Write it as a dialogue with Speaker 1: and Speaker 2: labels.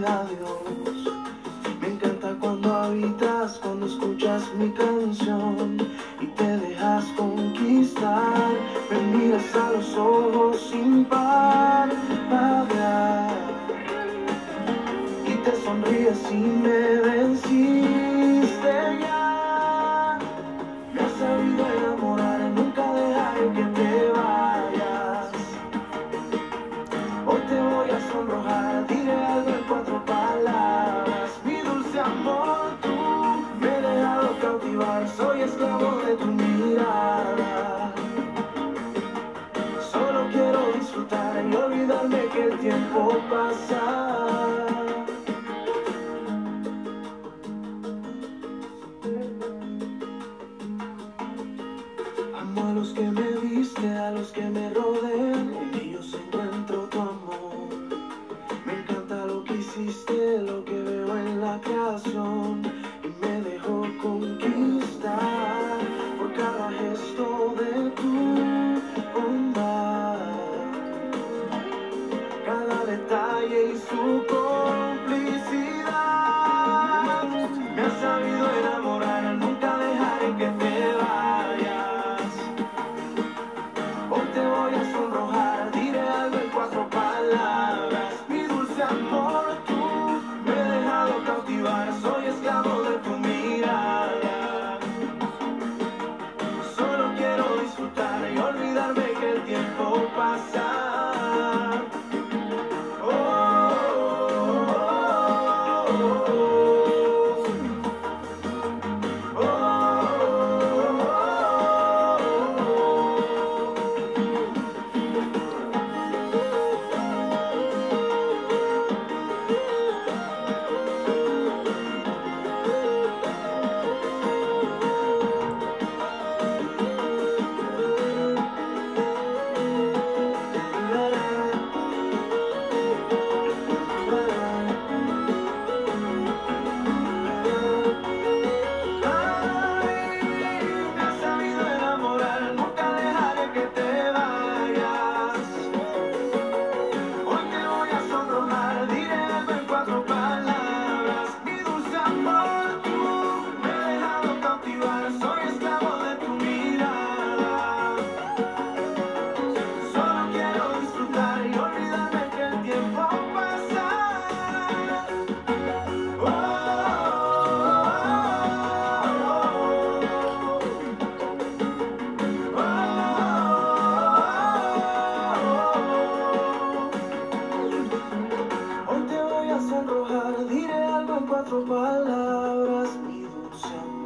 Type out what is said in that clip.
Speaker 1: Me encanta cuando habitas, cuando escuchas mi canción y te dejas conquistar. Me miras a los ojos sin parar y te sonríes sin me soy esclavo de tu mirada. Solo quiero disfrutar y olvidarme que el tiempo pasa. Amo a los que me viste, a los que me rodean, en ellos encuentro tu amor. Me encanta lo que hiciste, tiempo diré algo en cuatro palabras, mi dulce.